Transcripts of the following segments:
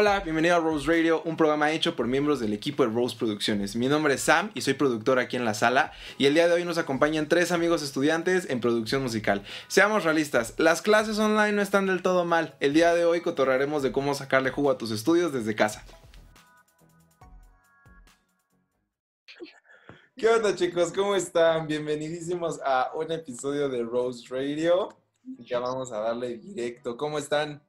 Hola, bienvenido a Rose Radio, un programa hecho por miembros del equipo de Rose Producciones. Mi nombre es Sam y soy productor aquí en la sala y el día de hoy nos acompañan tres amigos estudiantes en producción musical. Seamos realistas, las clases online no están del todo mal. El día de hoy cotorraremos de cómo sacarle jugo a tus estudios desde casa. ¿Qué onda chicos? ¿Cómo están? Bienvenidísimos a un episodio de Rose Radio. Ya vamos a darle directo. ¿Cómo están?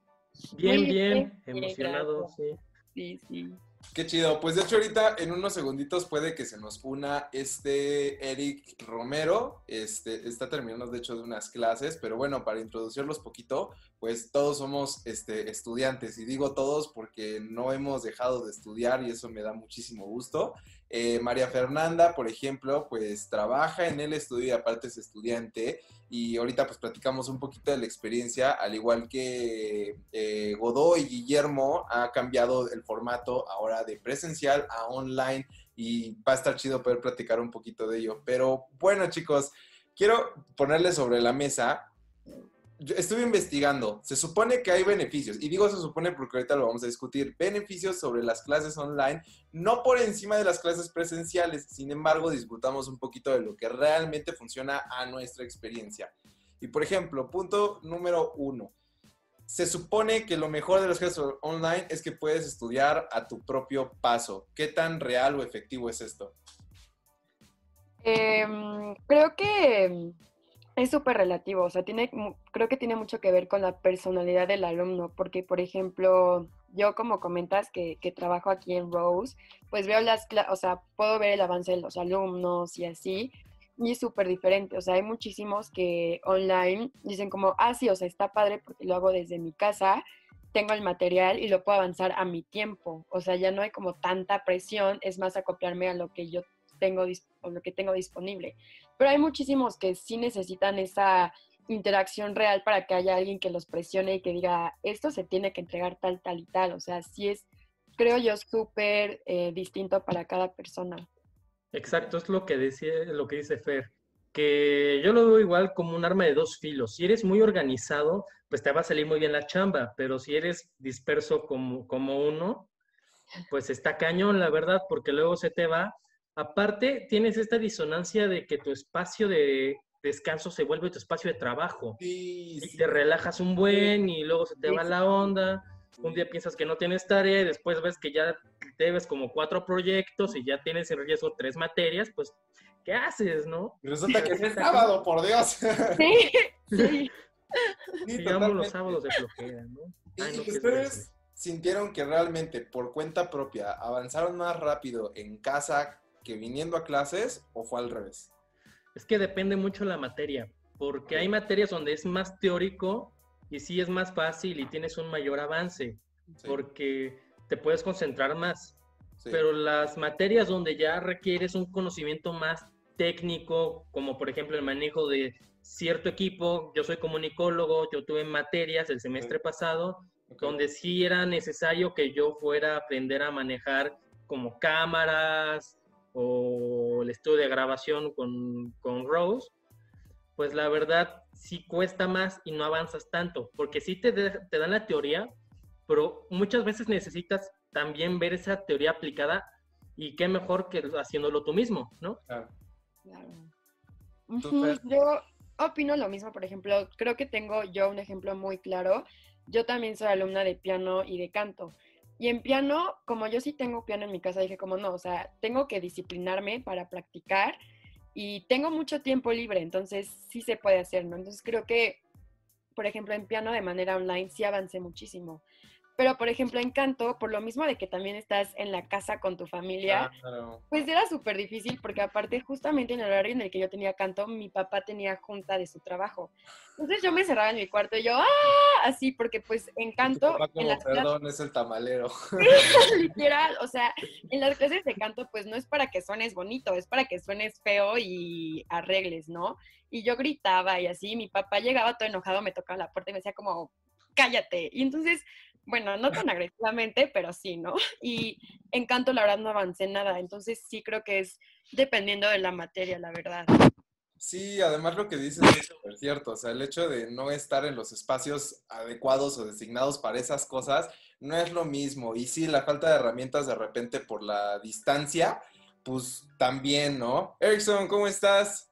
Bien, bien, emocionado, sí. Sí, sí. Qué chido. Pues de hecho ahorita en unos segunditos puede que se nos una este Eric Romero. Este está terminando de hecho de unas clases, pero bueno, para introducirlos poquito, pues todos somos este, estudiantes y digo todos porque no hemos dejado de estudiar y eso me da muchísimo gusto. Eh, María Fernanda, por ejemplo, pues trabaja en el estudio y aparte es estudiante y ahorita pues platicamos un poquito de la experiencia, al igual que eh, y Guillermo ha cambiado el formato ahora de presencial a online y va a estar chido poder platicar un poquito de ello. Pero bueno chicos, quiero ponerles sobre la mesa estuve investigando, se supone que hay beneficios, y digo se supone porque ahorita lo vamos a discutir, beneficios sobre las clases online, no por encima de las clases presenciales, sin embargo disfrutamos un poquito de lo que realmente funciona a nuestra experiencia. Y por ejemplo, punto número uno, se supone que lo mejor de las clases online es que puedes estudiar a tu propio paso. ¿Qué tan real o efectivo es esto? Em, creo que es súper relativo, o sea, tiene, creo que tiene mucho que ver con la personalidad del alumno, porque, por ejemplo, yo como comentas que, que trabajo aquí en Rose, pues veo las, o sea, puedo ver el avance de los alumnos y así, y es súper diferente, o sea, hay muchísimos que online dicen como, ah, sí, o sea, está padre porque lo hago desde mi casa, tengo el material y lo puedo avanzar a mi tiempo, o sea, ya no hay como tanta presión, es más acoplarme a lo que yo tengo, o lo que tengo disponible pero hay muchísimos que sí necesitan esa interacción real para que haya alguien que los presione y que diga, esto se tiene que entregar tal, tal y tal. O sea, sí es, creo yo, súper eh, distinto para cada persona. Exacto, es lo que, decía, lo que dice Fer, que yo lo veo igual como un arma de dos filos. Si eres muy organizado, pues te va a salir muy bien la chamba, pero si eres disperso como, como uno, pues está cañón, la verdad, porque luego se te va Aparte, tienes esta disonancia de que tu espacio de descanso se vuelve tu espacio de trabajo. y te relajas un buen y luego se te va la onda. Un día piensas que no tienes tarea y después ves que ya debes como cuatro proyectos y ya tienes en riesgo tres materias, pues, ¿qué haces, no? resulta que es sábado, por Dios. Sí, sí. Digamos los sábados de flojera, ¿no? y ustedes sintieron que realmente por cuenta propia avanzaron más rápido en casa que viniendo a clases o fue al revés? Es que depende mucho la materia, porque hay materias donde es más teórico y sí es más fácil y tienes un mayor avance, porque te puedes concentrar más. Pero las materias donde ya requieres un conocimiento más técnico, como por ejemplo el manejo de cierto equipo, yo soy comunicólogo, yo tuve materias el semestre pasado, donde sí era necesario que yo fuera a aprender a manejar como cámaras, o el estudio de grabación con, con Rose, pues la verdad sí cuesta más y no avanzas tanto, porque sí te, te dan la teoría, pero muchas veces necesitas también ver esa teoría aplicada y qué mejor que haciéndolo tú mismo, ¿no? Claro. Yo opino lo mismo, por ejemplo, creo que tengo yo un ejemplo muy claro. Yo también soy alumna de piano y de canto. Y en piano, como yo sí tengo piano en mi casa, dije como no, o sea, tengo que disciplinarme para practicar y tengo mucho tiempo libre, entonces sí se puede hacer, ¿no? Entonces creo que, por ejemplo, en piano de manera online sí avancé muchísimo. Pero, por ejemplo, en canto, por lo mismo de que también estás en la casa con tu familia, pues era súper difícil porque aparte justamente en el horario en el que yo tenía canto, mi papá tenía junta de su trabajo. Entonces yo me cerraba en mi cuarto y yo, ¡ah! Así, porque pues en canto... en las perdón, es el tamalero. Literal, o sea, en las clases de canto pues no es para que suenes bonito, es para que suenes feo y arregles, ¿no? Y yo gritaba y así, mi papá llegaba todo enojado, me tocaba la puerta y me decía como, cállate. Y entonces bueno, no tan agresivamente, pero sí, ¿no? Y en canto, la verdad, no avancé nada. Entonces, sí creo que es dependiendo de la materia, la verdad. Sí, además lo que dices es súper cierto. O sea, el hecho de no estar en los espacios adecuados o designados para esas cosas, no es lo mismo. Y sí, la falta de herramientas de repente por la distancia, pues también, ¿no? Erickson, ¿cómo estás?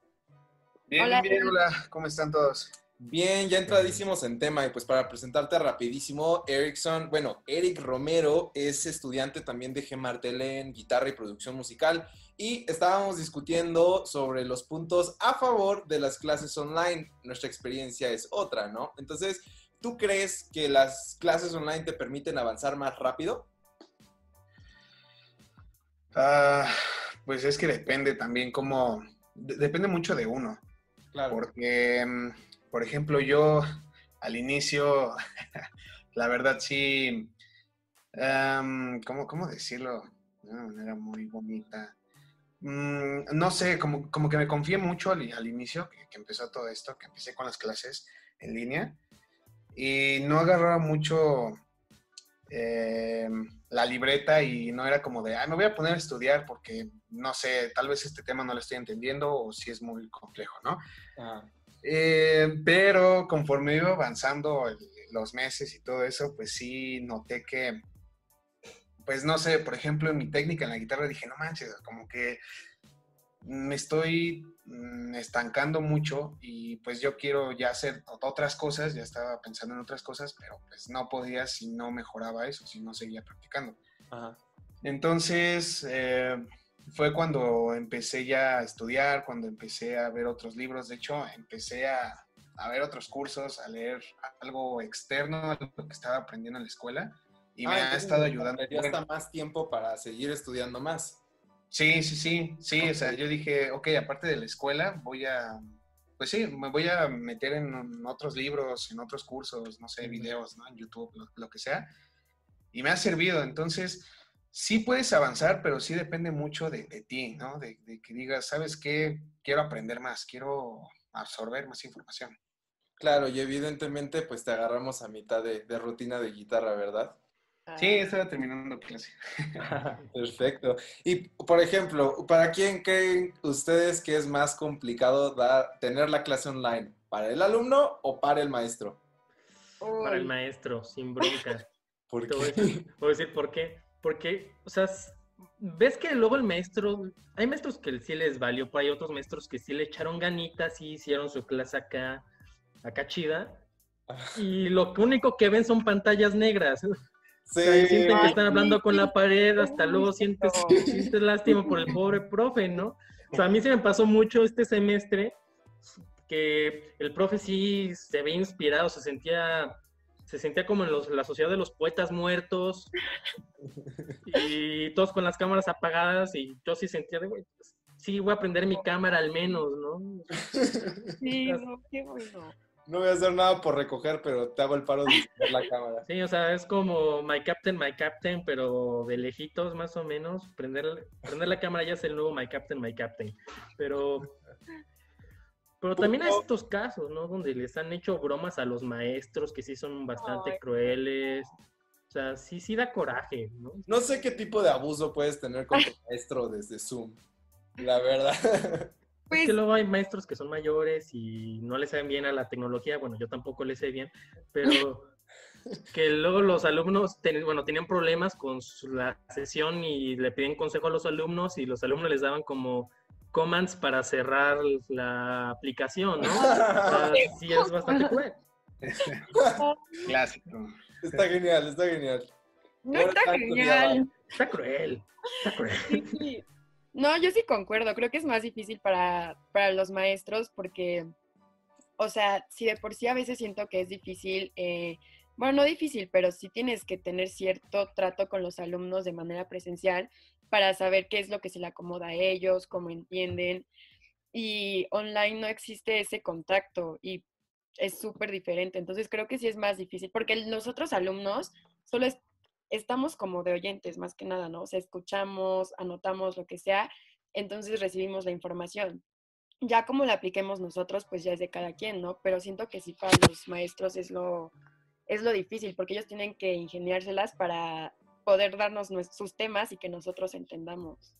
Bien, hola. bien, hola, ¿cómo están todos? Bien, ya entradísimos en tema y pues para presentarte rapidísimo, Erickson, bueno, Eric Romero es estudiante también de Gemartel en guitarra y producción musical y estábamos discutiendo sobre los puntos a favor de las clases online. Nuestra experiencia es otra, ¿no? Entonces, ¿tú crees que las clases online te permiten avanzar más rápido? Ah, pues es que depende también cómo, depende mucho de uno. Claro. Porque mm, por ejemplo, yo al inicio, la verdad sí, em, ¿cómo, decirlo? De una muy bonita. Mm, no sé, como, como, que me confié mucho al, inicio, que, empezó todo esto, que empecé con las clases en línea, y no agarraba mucho em, la libreta y no era como de, ah, me voy a poner a estudiar porque, no sé, tal vez este tema no lo estoy entendiendo o si es muy complejo, ¿no? Ah. Eh, pero conforme iba avanzando los meses y todo eso, pues sí noté que, pues no sé, por ejemplo, en mi técnica en la guitarra dije, no manches, como que me estoy mm, estancando mucho y pues yo quiero ya hacer otras cosas, ya estaba pensando en otras cosas, pero pues no podía si no mejoraba eso, si no seguía practicando. Entonces, eh, fue cuando empecé ya a estudiar, cuando empecé a ver otros libros. De hecho, empecé a, ver otros cursos, a leer algo externo a lo que estaba aprendiendo en la escuela y me ah, ha estado ayudando. Ya está más tiempo para seguir estudiando más. Sí, sí, sí, sí. O sea, yo dije, ok, aparte de la escuela, voy a, pues sí, me voy a meter en otros libros, en otros cursos, no sé, videos, ¿no? En YouTube, lo que sea. Y me ha servido. Entonces, sí puedes avanzar, pero sí depende mucho de, ti, ¿no? De, que digas, ¿sabes qué? Quiero aprender más, quiero absorber más información. Claro, y evidentemente pues te agarramos a mitad de, rutina de guitarra, ¿verdad? Sí, estaba terminando clase. Perfecto. Y, por ejemplo, ¿para quién creen ustedes que es más complicado dar, tener la clase online? ¿Para el alumno o para el maestro? Para el maestro, sin bronca. ¿Por qué? Voy a decir por qué. Porque, o sea, ves que luego el maestro, hay maestros que sí les valió, pero hay otros maestros que sí le echaron ganitas y hicieron su clase acá, acá chida. Y lo único que ven son pantallas negras. Sí. sienten que están hablando con la pared, hasta luego sientes, sientes lástima por el pobre profe, ¿no? O sea, a mí se me pasó mucho este semestre que el profe sí se ve inspirado, se sentía se sentía como en la sociedad de los poetas muertos y todos con las cámaras apagadas y yo sí sentía de, güey, pues, sí, voy a prender mi cámara al menos, ¿no? Sí, no, qué bueno. No voy a hacer nada por recoger, pero te hago el paro de prender la cámara. Sí, o sea, es como My Captain, My Captain, pero de lejitos más o menos. Prender, prender la cámara ya es el nuevo My Captain, My Captain. Pero pero también hay estos casos, ¿no? Donde les han hecho bromas a los maestros que sí son bastante crueles. Sea, sí, sí da coraje, ¿no? No sé qué tipo de abuso puedes tener con tu maestro desde Zoom, la verdad. Pues... Es que luego hay maestros que son mayores y no les saben bien a la tecnología. Bueno, yo tampoco les sé bien, pero que luego los alumnos, bueno, tenían problemas con la sesión y le piden consejo a los alumnos y los alumnos les daban como commands para cerrar la aplicación, ¿no? sí, es bastante cruel. Clásico. Está genial, está genial. No está, genial. Está cruel. Está cruel. No, yo sí concuerdo. Creo que es más difícil para, para los maestros porque, o sea, si de por sí a veces siento que es difícil, eh, bueno, no difícil, pero sí tienes que tener cierto trato con los alumnos de manera presencial para saber qué es lo que se le acomoda a ellos, cómo entienden. Y online no existe ese contacto y es súper diferente. Entonces creo que sí es más difícil, porque nosotros alumnos solo estamos como de oyentes más que nada, ¿no? O sea, escuchamos, anotamos lo que sea, entonces recibimos la información. Ya como la apliquemos nosotros, pues ya es de cada quien, ¿no? Pero siento que sí para los maestros es lo, es lo difícil, porque ellos tienen que ingeniárselas para poder darnos sus temas y que nosotros entendamos.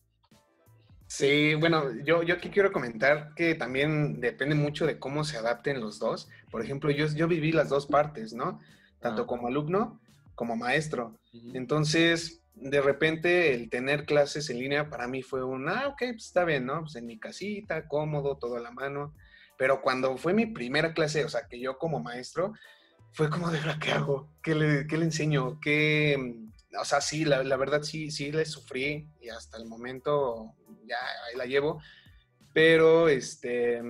Sí, bueno, yo, yo aquí quiero comentar que también depende mucho de cómo se adapten los dos. Por ejemplo, yo, yo viví las dos partes, ¿no? Tanto como alumno como maestro. Entonces, de repente, el tener clases en línea para mí fue un, ah, ok, pues está bien, ¿no? Pues en mi casita, cómodo, todo a la mano. Pero cuando fue mi primera clase, o sea, que yo como maestro, fue como de, ¿qué hago? ¿Qué le, qué le enseño? ¿Qué, o sea, sí, la, la, verdad sí, sí le sufrí y hasta el momento ya ahí la llevo, pero este,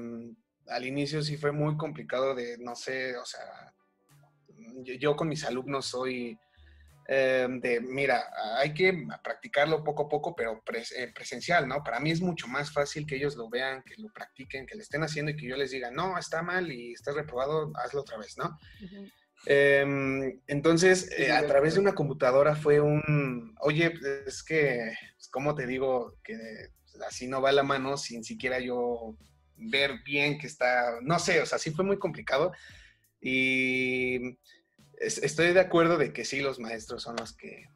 al inicio sí fue muy complicado de, no sé, o sea, yo, con mis alumnos soy em, de, mira, hay que practicarlo poco a poco, pero eh, presencial, ¿no? Para mí es mucho más fácil que ellos lo vean, que lo practiquen, que lo estén haciendo y que yo les diga, no, está mal y estás reprobado, hazlo otra vez, ¿no? Em, entonces, eh, a través de una computadora fue un, oye, es que, pues, ¿cómo te digo que así no va la mano sin siquiera yo ver bien que está, no sé, o sea, sí fue muy complicado y estoy de acuerdo de que sí, los maestros son los que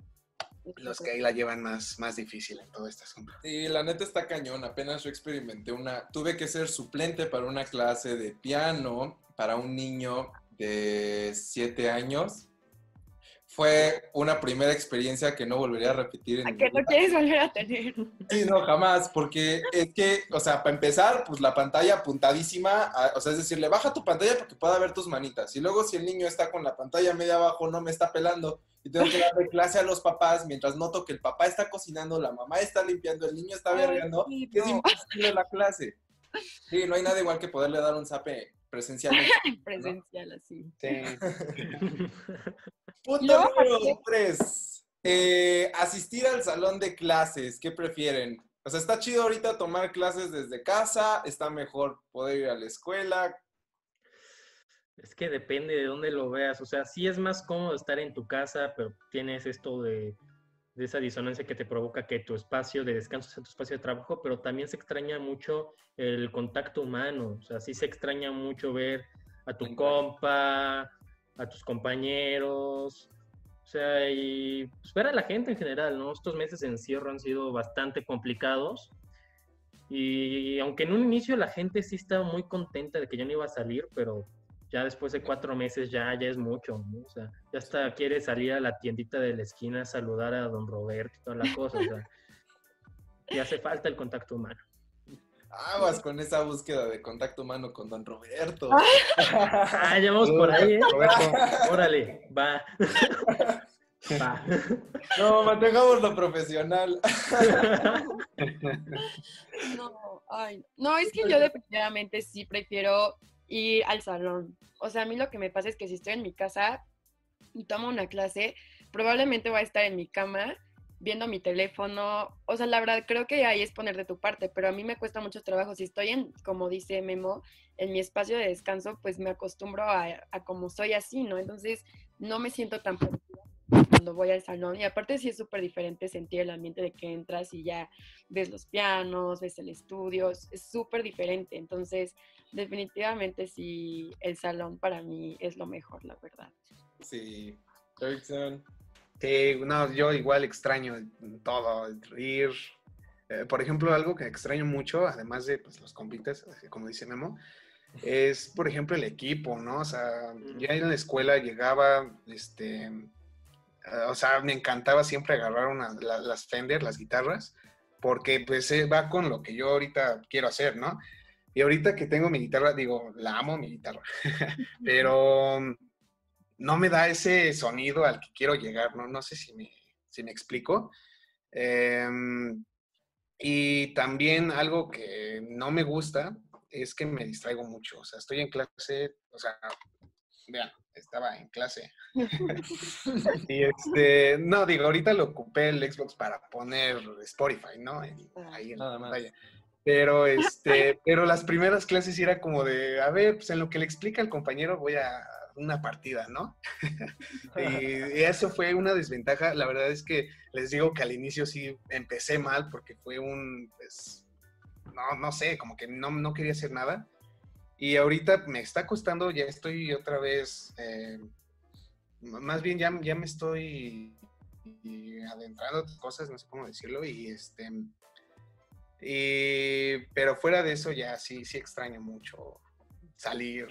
los que ahí la llevan más, más difícil en todo este asunto. Sí, la neta está cañón. Apenas yo experimenté una, tuve que ser suplente para una clase de piano para un niño de siete años. Fue una primera experiencia que no volvería a repetir. En ¿A qué no quieres volver a tener? Sí, no, jamás, porque es que, o sea, para empezar, pues la pantalla apuntadísima, o sea, es decir, le baja tu pantalla para que pueda ver tus manitas. Y luego si el niño está con la pantalla media abajo, no me está pelando, y tengo que darle clase a los papás mientras noto que el papá está cocinando, la mamá está limpiando, el niño está berreando, es imposible la clase. Sí, no hay nada igual que poderle dar un zape presencialmente. Presencial, así. Sí. Punto número tres. Eh, asistir al salón de clases, ¿qué prefieren? O sea, está chido ahorita tomar clases desde casa, está mejor poder ir a la escuela. Es que depende de dónde lo veas. O sea, sí es más cómodo estar en tu casa, pero tienes esto de de esa disonancia que te provoca que tu espacio de descanso sea tu espacio de trabajo, pero también se extraña mucho el contacto humano, o sea, sí se extraña mucho ver a tu compa, a tus compañeros, o sea, y pues, ver a la gente en general, ¿no? Estos meses de encierro han sido bastante complicados y aunque en un inicio la gente sí estaba muy contenta de que yo no iba a salir, pero ya después de cuatro meses ya, ya es mucho, ¿no? O sea, ya hasta quiere salir a la tiendita de la esquina a saludar a don Roberto y toda la cosa, o sea, y hace falta el contacto humano. Aguas con esa búsqueda de contacto humano con don Roberto. ah, ya vamos por ahí, ¿eh? Órale, va. va. No, mantengamos lo profesional. no, ay, no, es que yo definitivamente sí prefiero ir al salón. O sea, a mí lo que me pasa es que si estoy en mi casa y tomo una clase, probablemente voy a estar en mi cama viendo mi teléfono. O sea, la verdad creo que ahí es poner de tu parte, pero a mí me cuesta mucho trabajo. Si estoy en, como dice Memo, en mi espacio de descanso, pues me acostumbro a, a como soy así, ¿no? Entonces no me siento tan cuando voy al salón. Y aparte sí es súper diferente sentir el ambiente de que entras y ya ves los pianos, ves el estudio, es súper diferente. Entonces definitivamente sí, el salón para mí es lo mejor, la verdad. Sí, Erickson. Sí, no, yo igual extraño todo, ir. Eh, por ejemplo, algo que extraño mucho, además de pues, los compites, como dice Memo, es, por ejemplo, el equipo, ¿no? O sea, ya en la escuela llegaba, este, eh, o sea, me encantaba siempre agarrar una, las Fender, las guitarras, porque pues eh, va con lo que yo ahorita quiero hacer, ¿no? Y ahorita que tengo mi guitarra, digo, la amo mi guitarra, pero no me da ese sonido al que quiero llegar, ¿no? No sé si me, si me explico. Em, y también algo que no me gusta es que me distraigo mucho. O sea, estoy en clase, o sea, vean, estaba en clase. y este, no, digo, ahorita lo ocupé el Xbox para poner Spotify, ¿no? ahí en la pantalla. Pero, este, pero las primeras clases era como de, a ver, pues en lo que le explica el compañero voy a una partida, ¿no? y, eso fue una desventaja. La verdad es que les digo que al inicio sí empecé mal porque fue un, pues, no, no sé, como que no, no quería hacer nada. Y ahorita me está costando, ya estoy otra vez, eh, más bien ya, ya me estoy adentrando cosas, no sé cómo decirlo, y este pero fuera de eso ya sí, sí extraño mucho salir.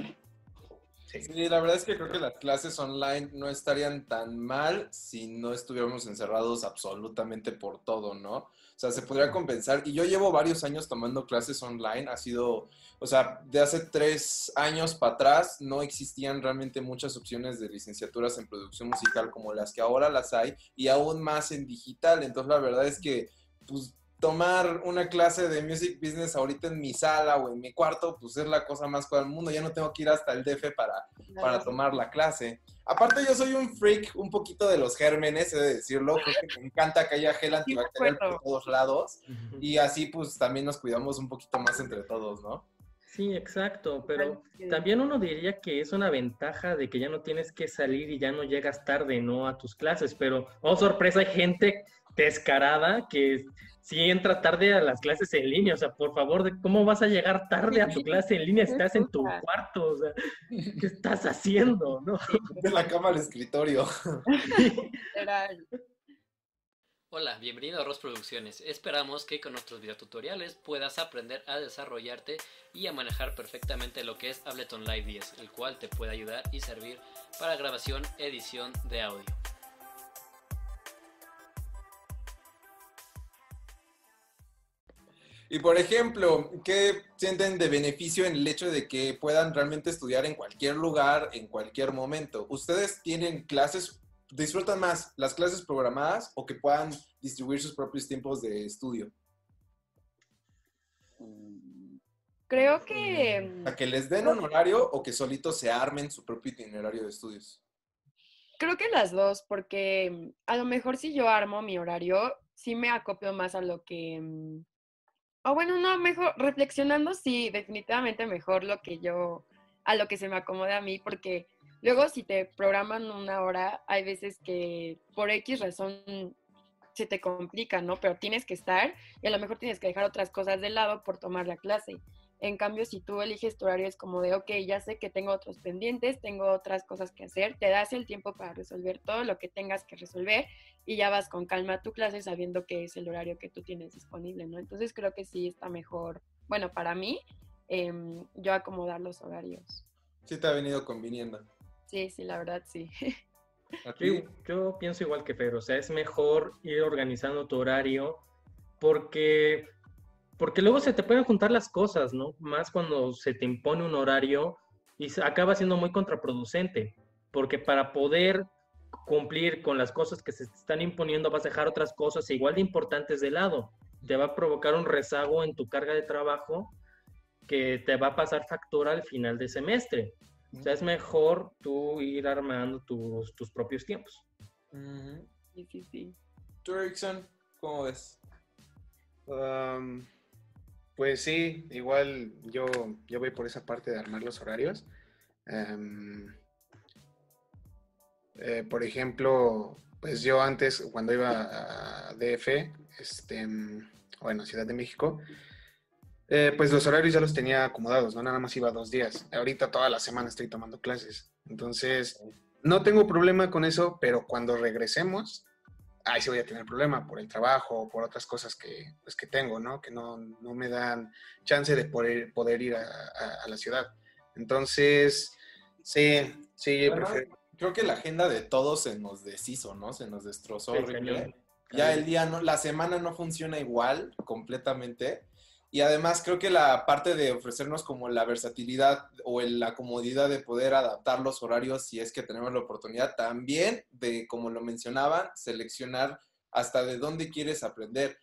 Sí. la verdad es que creo que las clases online no estarían tan mal si no estuviéramos encerrados absolutamente por todo, ¿no? O sea, se podría compensar. Y yo llevo varios años tomando clases online. Ha sido, o sea, de hace tres años para atrás no existían realmente muchas opciones de licenciaturas en producción musical como las que ahora las hay y aún más en digital. Entonces, la verdad es que, pues, tomar una clase de music business ahorita en mi sala o en mi cuarto, pues es la cosa más cool del mundo. Ya no tengo que ir hasta el DF para, para tomar la clase. Aparte, yo soy un freak un poquito de los gérmenes, he de decirlo. me encanta que haya gel antibacterial por todos lados. Y así, pues también nos cuidamos un poquito más entre todos, ¿no? Sí, exacto, pero también uno diría que es una ventaja de que ya no tienes que salir y ya no llegas tarde, ¿no? A tus clases, pero, oh sorpresa, hay gente descarada que si entra tarde a las clases en línea, o sea, por favor, ¿cómo vas a llegar tarde a tu clase en línea? Estás en tu cuarto, o sea, ¿qué estás haciendo? ¿no? De la cama al escritorio. Hola, bienvenido a Ross Producciones. Esperamos que con nuestros videotutoriales puedas aprender a desarrollarte y a manejar perfectamente lo que es Ableton Live 10, el cual te puede ayudar y servir para grabación, edición de audio. Y por ejemplo, ¿qué sienten de beneficio en el hecho de que puedan realmente estudiar en cualquier lugar, en cualquier momento? ¿Ustedes tienen clases, disfrutan más las clases programadas o que puedan distribuir sus propios tiempos de estudio? Creo que... ¿A que les den un horario o que solitos se armen su propio itinerario de estudios? Creo que las dos, porque a lo mejor si yo armo mi horario, sí me acopio más a lo que o bueno, no, mejor, reflexionando, sí, definitivamente mejor lo que yo, a lo que se me acomode a mí, porque luego si te programan una hora, hay veces que por X razón se te complica, ¿no? Pero tienes que estar y a lo mejor tienes que dejar otras cosas de lado por tomar la clase. En cambio, si tú eliges tu horario es como de, ok, ya sé que tengo otros pendientes, tengo otras cosas que hacer, te das el tiempo para resolver todo lo que tengas que resolver y ya vas con calma a tu clase sabiendo que es el horario que tú tienes disponible, ¿no? Entonces creo que sí está mejor, bueno, para mí, em, yo acomodar los horarios. Sí te ha venido conviniendo. Sí, sí, la verdad sí. Yo, yo pienso igual que Pedro, o sea, es mejor ir organizando tu horario porque porque luego se te pueden juntar las cosas, ¿no? Más cuando se te impone un horario y acaba siendo muy contraproducente, porque para poder cumplir con las cosas que se están imponiendo vas a dejar otras cosas igual de importantes de lado. Te va a provocar un rezago en tu carga de trabajo que te va a pasar factura al final de semestre. O sea, es mejor tú ir armando tus, tus propios tiempos. Sí, sí, sí. ¿Tú, Erickson, cómo ves? Pues sí, igual yo, yo voy por esa parte de armar los horarios. Em, eh, por ejemplo, pues yo antes, cuando iba a DF, este, bueno, Ciudad de México, eh, pues los horarios ya los tenía acomodados, no nada más iba dos días. Ahorita toda la semana estoy tomando clases. Entonces, no tengo problema con eso, pero cuando regresemos, ahí sí voy a tener problema por el trabajo o por otras cosas que, pues, que tengo, ¿no? Que no, no me dan chance de poder, poder ir a, la ciudad. Entonces, sí, sí, prefiero. Creo que la agenda de todos se nos deshizo, ¿no? Se nos destrozó horrible. Ya el día, no, la semana no funciona igual completamente. Y además creo que la parte de ofrecernos como la versatilidad o la comodidad de poder adaptar los horarios si es que tenemos la oportunidad, también de, como lo mencionaban, seleccionar hasta de dónde quieres aprender.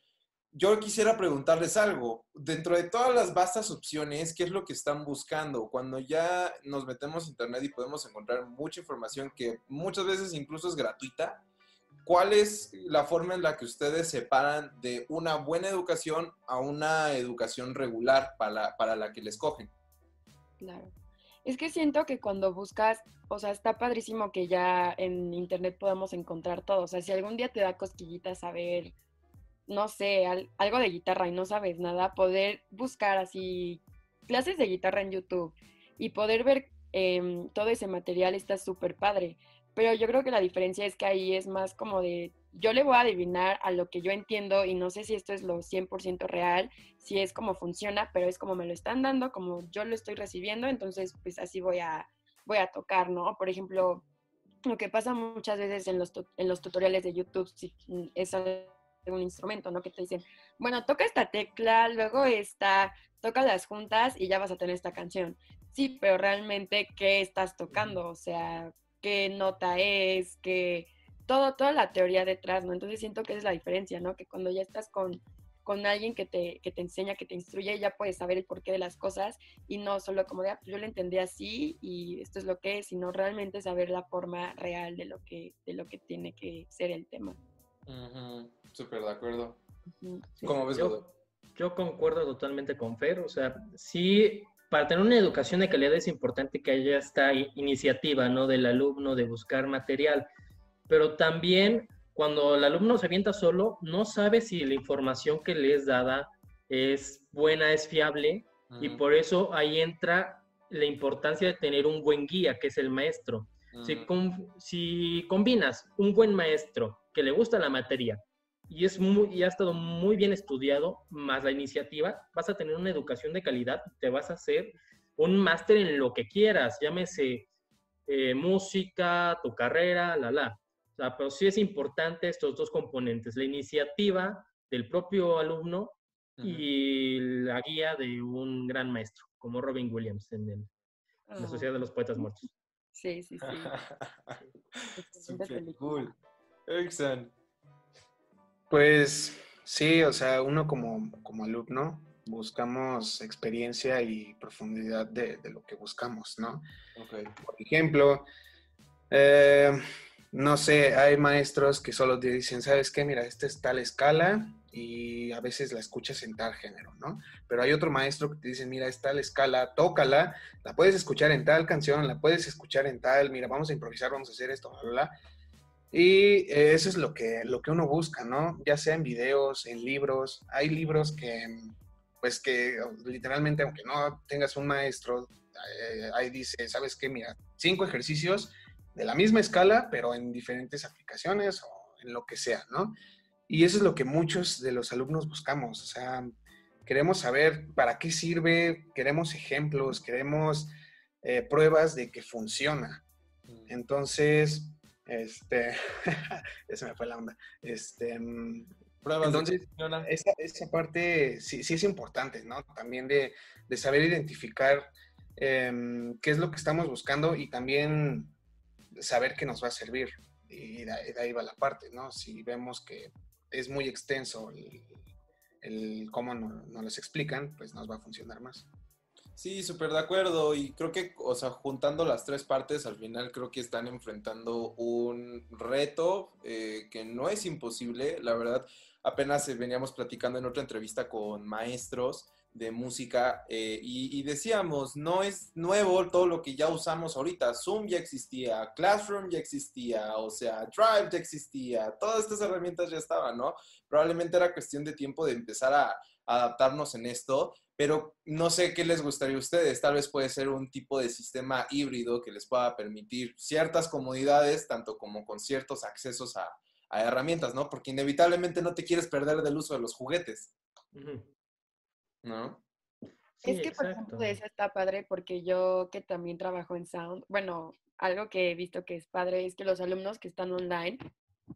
Yo quisiera preguntarles algo. Dentro de todas las vastas opciones, ¿qué es lo que están buscando? Cuando ya nos metemos a internet y podemos encontrar mucha información que muchas veces incluso es gratuita, ¿cuál es la forma en la que ustedes separan de una buena educación a una educación regular para la, para la que les cogen? Claro. Es que siento que cuando buscas, o sea, está padrísimo que ya en internet podamos encontrar todo. O sea, si algún día te da cosquillitas saber, no sé, algo de guitarra y no sabes nada, poder buscar así clases de guitarra en YouTube y poder ver em, todo ese material está súper padre pero yo creo que la diferencia es que ahí es más como de, yo le voy a adivinar a lo que yo entiendo y no sé si esto es lo 100% real, si es como funciona, pero es como me lo están dando, como yo lo estoy recibiendo, entonces pues así voy a, voy a tocar, ¿no? Por ejemplo, lo que pasa muchas veces en los, en los tutoriales de YouTube si es un instrumento, ¿no? Que te dicen, bueno, toca esta tecla, luego esta, toca las juntas y ya vas a tener esta canción. Sí, pero realmente, ¿qué estás tocando? O sea, ¿qué nota es? ¿Qué todo, toda la teoría detrás, ¿no? Entonces siento que esa es la diferencia, ¿no? Que cuando ya estás con, con alguien que te, que te enseña, que te instruye, ya puedes saber el porqué de las cosas y no solo como de, ah, pues yo lo entendí así y esto es lo que es, sino realmente saber la forma real de lo que, de lo que tiene que ser el tema. Súper de acuerdo. ¿Cómo ves, yo, yo concuerdo totalmente con Fer, o sea, sí para tener una educación de calidad es importante que haya esta iniciativa, ¿no? Del alumno de buscar material pero también cuando el alumno se avienta solo, no sabe si la información que le es dada es buena, es fiable, y por eso ahí entra la importancia de tener un buen guía, que es el maestro. si, si, combinas un buen maestro que le gusta la materia y, es muy, y ha estado muy bien estudiado, más la iniciativa, vas a tener una educación de calidad, te vas a hacer un máster en lo que quieras, llámese eh, música, tu carrera, la, la sea, pero sí es importante estos dos componentes, la iniciativa del propio alumno y la guía de un gran maestro, como Robin Williams en, la Sociedad de los Poetas Muertos. Sí, sí, sí. Super cool. Erickson. Pues sí, o sea, uno como, como alumno buscamos experiencia y profundidad de, de lo que buscamos, ¿no? Okay. Por ejemplo, eh, no sé, hay maestros que solo te dicen, ¿sabes qué? Mira, esta es tal escala y a veces la escuchas en tal género, ¿no? Pero hay otro maestro que te dice, mira, es tal escala, tócala, la puedes escuchar en tal canción, la puedes escuchar en tal, mira, vamos a improvisar, vamos a hacer esto, bla, bla, bla. Y eso es lo que, lo que uno busca, ¿no? Ya sea en videos, en libros. Hay libros que, pues que literalmente, aunque no tengas un maestro, eh, ahí dice, ¿sabes qué? Mira, cinco ejercicios de la misma escala, pero en diferentes aplicaciones o en lo que sea, ¿no? Y eso es lo que muchos de los alumnos buscamos, o sea, queremos saber para qué sirve, queremos ejemplos, queremos eh, pruebas de que funciona. Mm. Entonces, este, esa me fue la onda. Este, mm, pruebas entonces, esa, esa, parte sí, sí, es importante, ¿no? También de, de saber identificar em, qué es lo que estamos buscando y también saber que nos va a servir. Y de, ahí va la parte, ¿no? Si vemos que es muy extenso el, cómo nos, nos les explican, pues nos va a funcionar más. Sí, súper de acuerdo. Y creo que, o sea, juntando las tres partes, al final creo que están enfrentando un reto eh, que no es imposible. La verdad, apenas veníamos platicando en otra entrevista con maestros de música eh, y, decíamos, no es nuevo todo lo que ya usamos ahorita. Zoom ya existía, Classroom ya existía, o sea, Drive ya existía, todas estas herramientas ya estaban, ¿no? Probablemente era cuestión de tiempo de empezar a, adaptarnos en esto, pero no sé qué les gustaría a ustedes. Tal vez puede ser un tipo de sistema híbrido que les pueda permitir ciertas comodidades, tanto como con ciertos accesos a, herramientas, ¿no? Porque inevitablemente no te quieres perder del uso de los juguetes. ¿no? es que, por ejemplo, eso está padre porque yo que también trabajo en Sound, bueno, algo que he visto que es padre es que los alumnos que están online,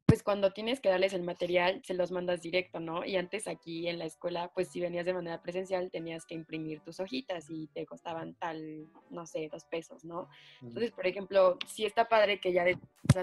pues cuando tienes que darles el material, se los mandas directo, ¿no? Y antes aquí en la escuela, pues si venías de manera presencial, tenías que imprimir tus hojitas y te costaban tal, no sé, dos pesos, ¿no? Entonces, por ejemplo, si está padre que ya, de,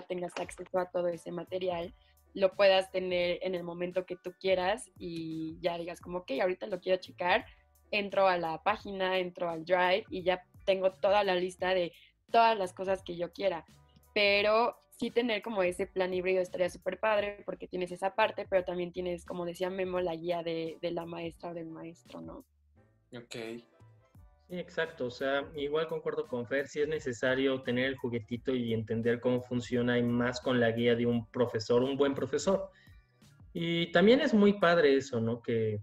tengas acceso a todo ese material, lo puedas tener en el momento que tú quieras y ya digas como, ok, ahorita lo quiero checar, entro a la página, entro al Drive y ya tengo toda la lista de todas las cosas que yo quiera. Pero sí tener como ese plan híbrido estaría súper padre porque tienes esa parte, pero también tienes, como decía Memo, la guía de, de la maestra o del maestro, ¿no? Ok. Sí, exacto. O sea, igual concuerdo con Fer, si es necesario tener el juguetito y entender cómo funciona y más con la guía de un profesor, un buen profesor. Y también es muy padre eso, ¿no? Que,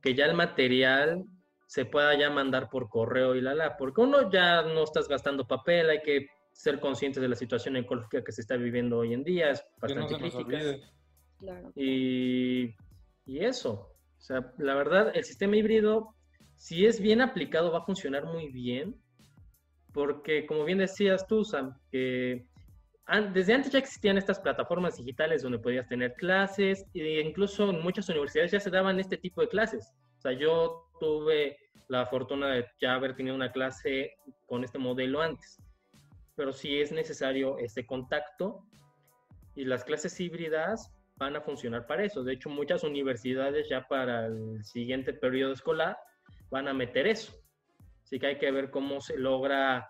que ya el material se pueda ya mandar por correo y la la, porque uno ya no estás gastando papel, hay que ser conscientes de la situación ecológica que se está viviendo hoy en día, es bastante crítica. Claro. Y, y eso, o sea, la verdad, el sistema híbrido si es bien aplicado, va a funcionar muy bien, porque como bien decías tú, Sam, que desde antes ya existían estas plataformas digitales donde podías tener clases e incluso en muchas universidades ya se daban este tipo de clases. O sea, yo tuve la fortuna de ya haber tenido una clase con este modelo antes, pero sí es necesario este contacto y las clases híbridas van a funcionar para eso. De hecho, muchas universidades ya para el siguiente periodo escolar van a meter eso. Así que hay que ver cómo se logra,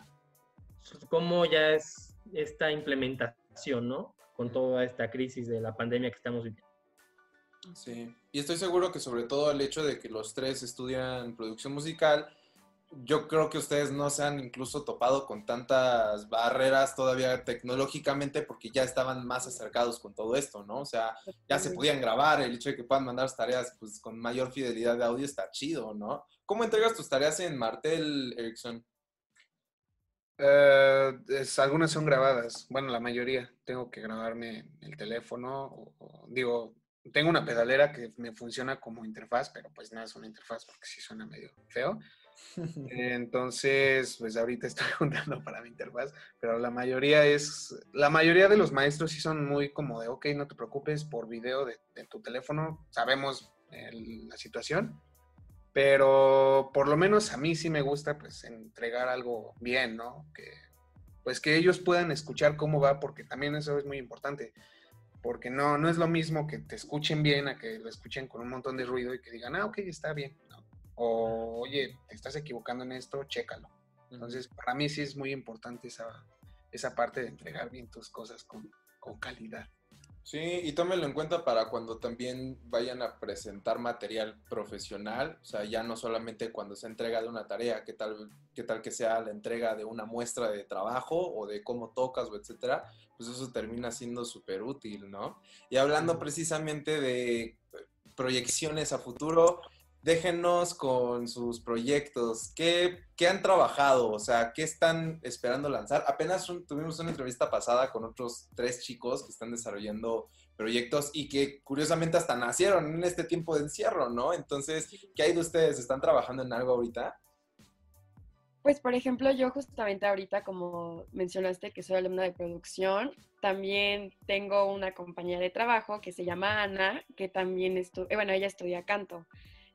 cómo ya es esta implementación, ¿no? Con toda esta crisis de la pandemia que estamos viviendo. Sí, y estoy seguro que sobre todo el hecho de que los tres estudian producción musical, yo creo que ustedes no se han incluso topado con tantas barreras todavía tecnológicamente porque ya estaban más acercados con todo esto, ¿no? O sea, ya se podían grabar, el hecho de que puedan mandar tareas pues, con mayor fidelidad de audio está chido, ¿no? ¿Cómo entregas tus tareas en Martel, Erickson? Eh, algunas son grabadas, bueno, la mayoría. Tengo que grabarme el teléfono, digo, tengo una pedalera que me funciona como interfaz, pero pues no es una interfaz porque sí suena medio feo. Entonces, pues ahorita estoy juntando para mi interfaz, pero la mayoría es, la mayoría de los maestros sí son muy como de, ok, no te preocupes por video de, tu teléfono, sabemos la situación, pero por lo menos a mí sí me gusta pues entregar algo bien, ¿no? Que pues que ellos puedan escuchar cómo va, porque también eso es muy importante, porque no, no es lo mismo que te escuchen bien a que lo escuchen con un montón de ruido y que digan, ah, ok, está bien, o oye, te estás equivocando en esto, chécalo. Entonces, para mí sí es muy importante esa, esa parte de entregar bien tus cosas con, con calidad. Sí, y tómenlo en cuenta para cuando también vayan a presentar material profesional, o sea, ya no solamente cuando se entrega de una tarea, qué tal, qué tal que sea la entrega de una muestra de trabajo o de cómo tocas o etcétera, pues eso termina siendo súper útil, ¿no? Y hablando precisamente de proyecciones a futuro, déjenos con sus proyectos. ¿Qué, han trabajado? O sea, ¿qué están esperando lanzar? Apenas tuvimos una entrevista pasada con otros tres chicos que están desarrollando proyectos y que curiosamente hasta nacieron en este tiempo de encierro, ¿no? Entonces, ¿qué hay de ustedes? ¿Están trabajando en algo ahorita? Pues, por ejemplo, yo justamente ahorita, como mencionaste que soy alumna de producción, también tengo una compañera de trabajo que se llama Ana, que también estudia, bueno, ella estudia canto.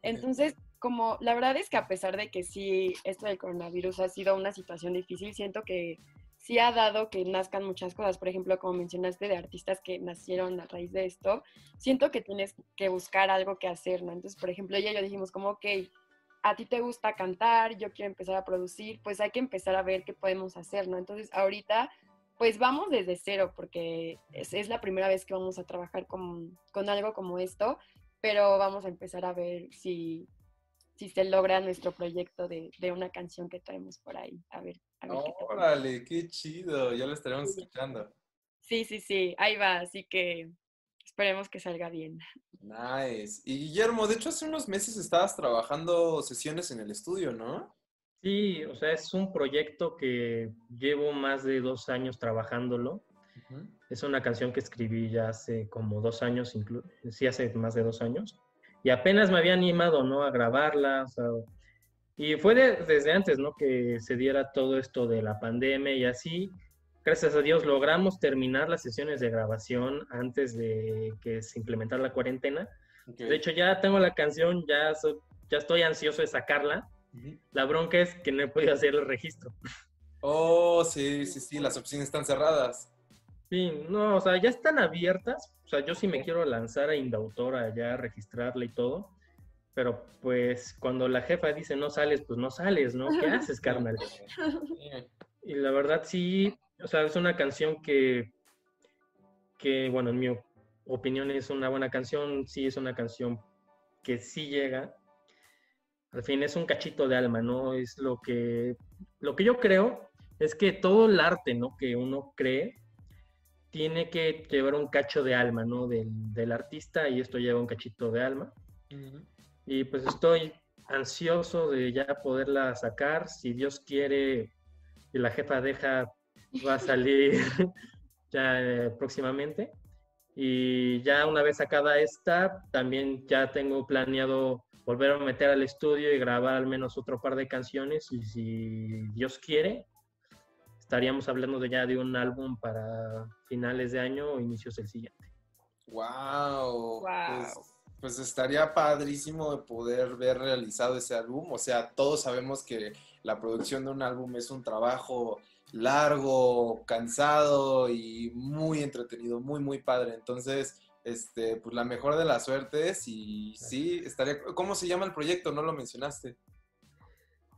Entonces, como la verdad es que a pesar de que sí, esto del coronavirus ha sido una situación difícil, siento que sí ha dado que nazcan muchas cosas. Por ejemplo, como mencionaste de artistas que nacieron a raíz de esto, siento que tienes que buscar algo que hacer, ¿no? Entonces, por ejemplo, ella y yo dijimos como, ok, a ti te gusta cantar, yo quiero empezar a producir, pues hay que empezar a ver qué podemos hacer, ¿no? Entonces, ahorita, pues vamos desde cero, porque es, es la primera vez que vamos a trabajar con, con algo como esto pero vamos a empezar a ver si, si se logra nuestro proyecto de, de una canción que traemos por ahí. A ver, a ver qué Órale, qué chido, ya lo estaremos escuchando. Sí, sí, sí, ahí va, así que esperemos que salga bien. Nice. Y Guillermo, de hecho hace unos meses estabas trabajando sesiones en el estudio, ¿no? Sí, o sea, es un proyecto que llevo más de dos años trabajándolo. Es una canción que escribí ya hace como dos años, sí, hace más de dos años. Y apenas me había animado, ¿no? A grabarla. y fue desde antes, ¿no? Que se diera todo esto de la pandemia y así. Gracias a Dios logramos terminar las sesiones de grabación antes de que se implementara la cuarentena. De hecho, ya tengo la canción, ya, ya estoy ansioso de sacarla. La bronca es que no he podido hacer el registro. Oh, sí, sí, sí, las opciones están cerradas. Sí, no, o sea, ya están abiertas. O sea, yo sí me quiero lanzar a Indautora ya a registrarla y todo. Pero pues cuando la jefa dice no sales, pues no sales, ¿no? ¿Qué haces, carnal? Y la verdad sí, o sea, es una canción que, que, bueno, en mi opinión es una buena canción, sí es una canción que sí llega. Al fin es un cachito de alma, ¿no? Es lo que, lo que yo creo es que todo el arte, ¿no? Que uno cree, tiene que llevar un cacho de alma, ¿no? Del, artista y esto lleva un cachito de alma. Y pues estoy ansioso de ya poderla sacar. Si Dios quiere y la jefa deja, va a salir ya eh, próximamente. Y ya una vez sacada esta, también ya tengo planeado volver a meter al estudio y grabar al menos otro par de canciones. Y si Dios quiere, estaríamos hablando de ya de un álbum para finales de año o inicios del siguiente. Wow. Pues, pues, estaría padrísimo de poder ver realizado ese álbum. O sea, todos sabemos que la producción de un álbum es un trabajo largo, cansado y muy entretenido, muy, muy padre. Entonces, este, pues la mejor de las suertes y sí, estaría... ¿Cómo se llama el proyecto? No lo mencionaste.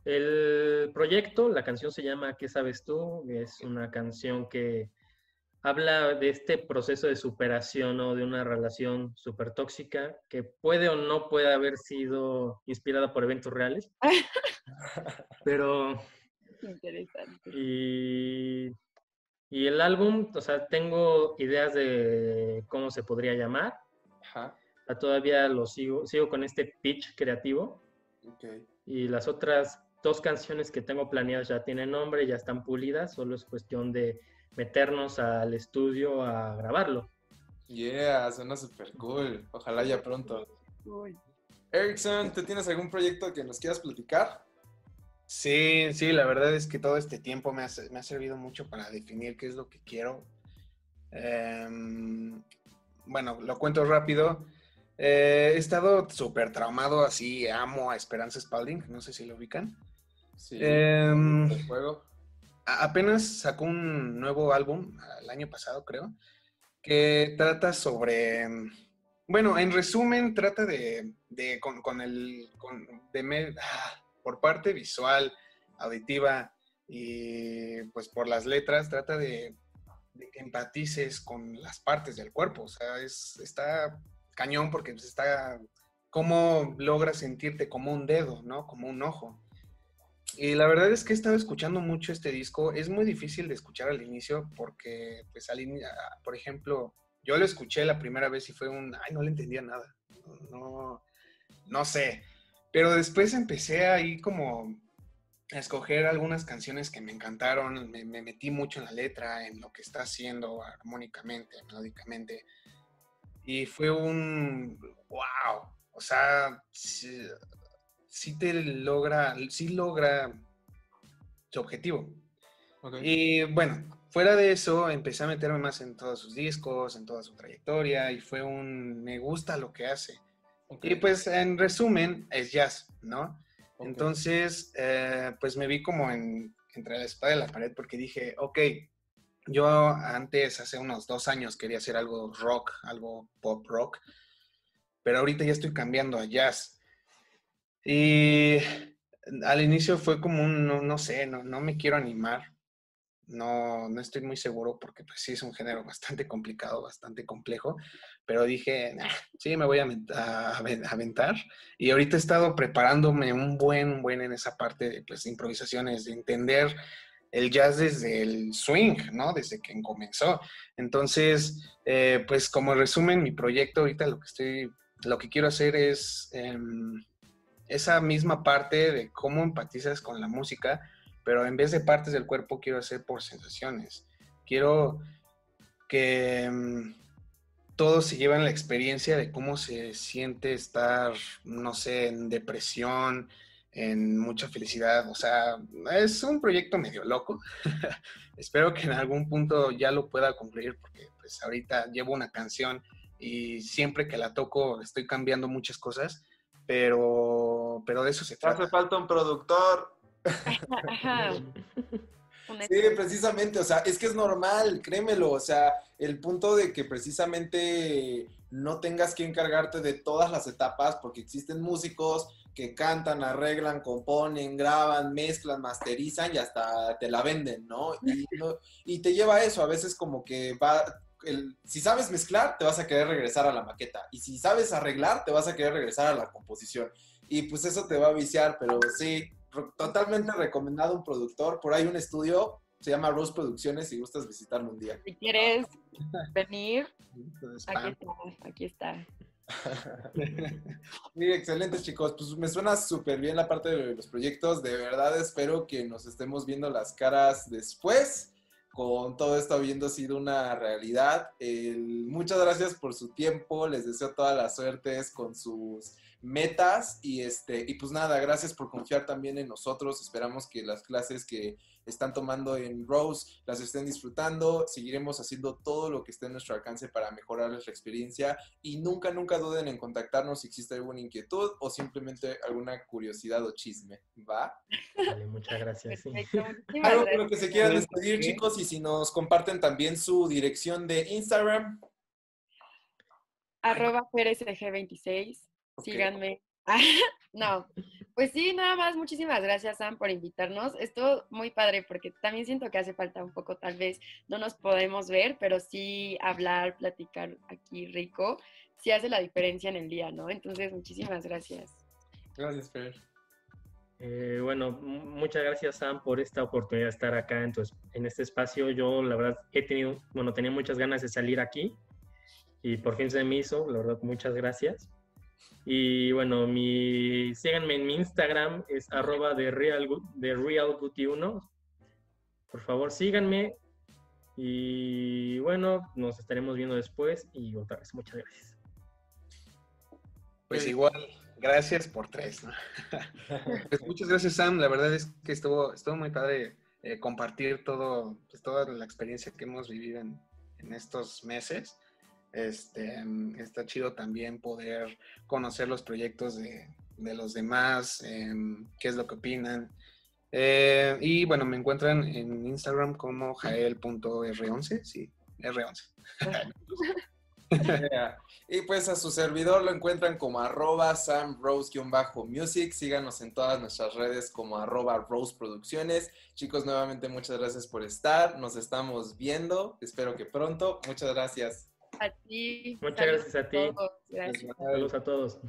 El proyecto, la canción se llama ¿Qué sabes tú? Es una canción que habla de este proceso de superación o de una relación súper tóxica que puede o no puede haber sido inspirada por eventos reales. Pero... Interesante. Y, y, el álbum, o sea, tengo ideas de cómo se podría llamar. Ajá. Todavía lo sigo, sigo con este pitch creativo. Okay. Y las otras dos canciones que tengo planeadas ya tienen nombre, ya están pulidas, solo es cuestión de meternos al estudio a grabarlo. Yeah, suena súper cool. Ojalá ya pronto. Erickson, ¿tú tienes algún proyecto que nos quieras platicar? Sí, sí, la verdad es que todo este tiempo me ha, me ha servido mucho para definir qué es lo que quiero. Em, bueno, lo cuento rápido. Eh, he estado súper traumado, así amo a Esperanza Spalding, no sé si lo ubican. Sí. Em, juego. Apenas sacó un nuevo álbum, el año pasado creo, que trata sobre, bueno, en resumen, trata de, de con, el, con, de, ah, por parte visual, auditiva y pues por las letras, trata de, de que empatices con las partes del cuerpo, o sea, es, está cañón porque pues, está, cómo logras sentirte como un dedo, ¿no? Como un ojo. Y la verdad es que he estado escuchando mucho este disco. Es muy difícil de escuchar al inicio porque, pues, al por ejemplo, yo lo escuché la primera vez y fue un, ay, no le entendía nada. No, no sé. Pero después empecé ahí como a escoger algunas canciones que me encantaron. Me metí mucho en la letra, en lo que está haciendo armónicamente, melódicamente. Y fue un, wow. O sea, sí te logra, sí logra su objetivo. Y bueno, fuera de eso, empecé a meterme más en todos sus discos, en toda su trayectoria, y fue un me gusta lo que hace. Y pues en resumen, es jazz, ¿no? Entonces, eh, pues me vi como en, entre la espada y la pared porque dije, ok, yo antes, hace unos dos años, quería hacer algo rock, algo pop rock, pero ahorita ya estoy cambiando a jazz. Y al inicio fue como un, no, sé, no, no, me quiero animar. No, no estoy muy seguro porque pues sí es un género bastante complicado, bastante complejo, pero dije, sí, me voy a, aventar. Y ahorita he estado preparándome un buen, buen en esa parte de pues, improvisaciones, de entender el jazz desde el swing, ¿no? Desde que comenzó. Entonces, eh, pues como resumen, mi proyecto ahorita lo que estoy, lo que quiero hacer es... Em, esa misma parte de cómo empatizas con la música, pero en vez de partes del cuerpo quiero hacer por sensaciones. Quiero que mm, todos se lleven la experiencia de cómo se siente estar, no sé, en depresión, en mucha felicidad. O sea, es un proyecto medio loco. Espero que en algún punto ya lo pueda concluir porque pues ahorita llevo una canción y siempre que la toco estoy cambiando muchas cosas pero, pero de eso se trata. Hace falta un productor. Sí, precisamente, o sea, es que es normal, créemelo, o sea, el punto de que precisamente no tengas que encargarte de todas las etapas, porque existen músicos que cantan, arreglan, componen, graban, mezclan, masterizan y hasta te la venden, ¿no? Y, y te lleva a eso, a veces como que va, si sabes mezclar, te vas a querer regresar a la maqueta. Y si sabes arreglar, te vas a querer regresar a la composición. Y pues eso te va a viciar, pero sí, totalmente recomendado un productor. Por ahí un estudio, se llama Rose Producciones, si gustas visitarlo un día. Si quieres venir, aquí está. Aquí está. sí, excelentes chicos. Pues me suena súper bien la parte de los proyectos. De verdad espero que nos estemos viendo las caras después con todo esto habiendo sido una realidad. muchas gracias por su tiempo, les deseo todas las suertes con sus metas y este y pues nada, gracias por confiar también en nosotros. Esperamos que las clases que están tomando en Rose las estén disfrutando. Seguiremos haciendo todo lo que esté en nuestro alcance para mejorarles la experiencia y nunca nunca duden en contactarnos si existe alguna inquietud o simplemente alguna curiosidad o chisme, ¿va? muchas gracias. Algo con lo que se quieran despedir, chicos, y si nos comparten también su dirección de Instagram. Arroba 26 Síganme. no, pues sí, nada más. Muchísimas gracias, Sam, por invitarnos. Esto muy padre porque también siento que hace falta un poco, tal vez no nos podemos ver, pero sí hablar, platicar aquí rico, sí hace la diferencia en el día, ¿no? Entonces, muchísimas gracias. Gracias, Fer. Eh, bueno, muchas gracias Sam por esta oportunidad de estar acá en, en este espacio. Yo la verdad he tenido, bueno, tenía muchas ganas de salir aquí y por fin se me hizo, la verdad, muchas gracias. Y bueno, mi, síganme en mi Instagram, es arroba de, real, de realguti1. Por favor, síganme. Y bueno, nos estaremos viendo después. Y otra vez, muchas gracias. Pues igual, gracias por tres. pues muchas gracias, Sam. La verdad es que estuvo, estuvo muy padre eh, compartir todo, pues, toda la experiencia que hemos vivido en, en estos meses. Este, está chido también poder conocer los proyectos de, los demás, em, qué es lo que opinan. Eh, y bueno, me encuentran en Instagram como jael.r11, sí, R11. y pues a su servidor lo encuentran como arroba samrose-music. Síganos en todas nuestras redes como arroba Rose Producciones. Chicos, nuevamente muchas gracias por estar. Nos estamos viendo. Espero que pronto. Muchas gracias. A ti. Muchas gracias a ti. Gracias. Saludos a todos.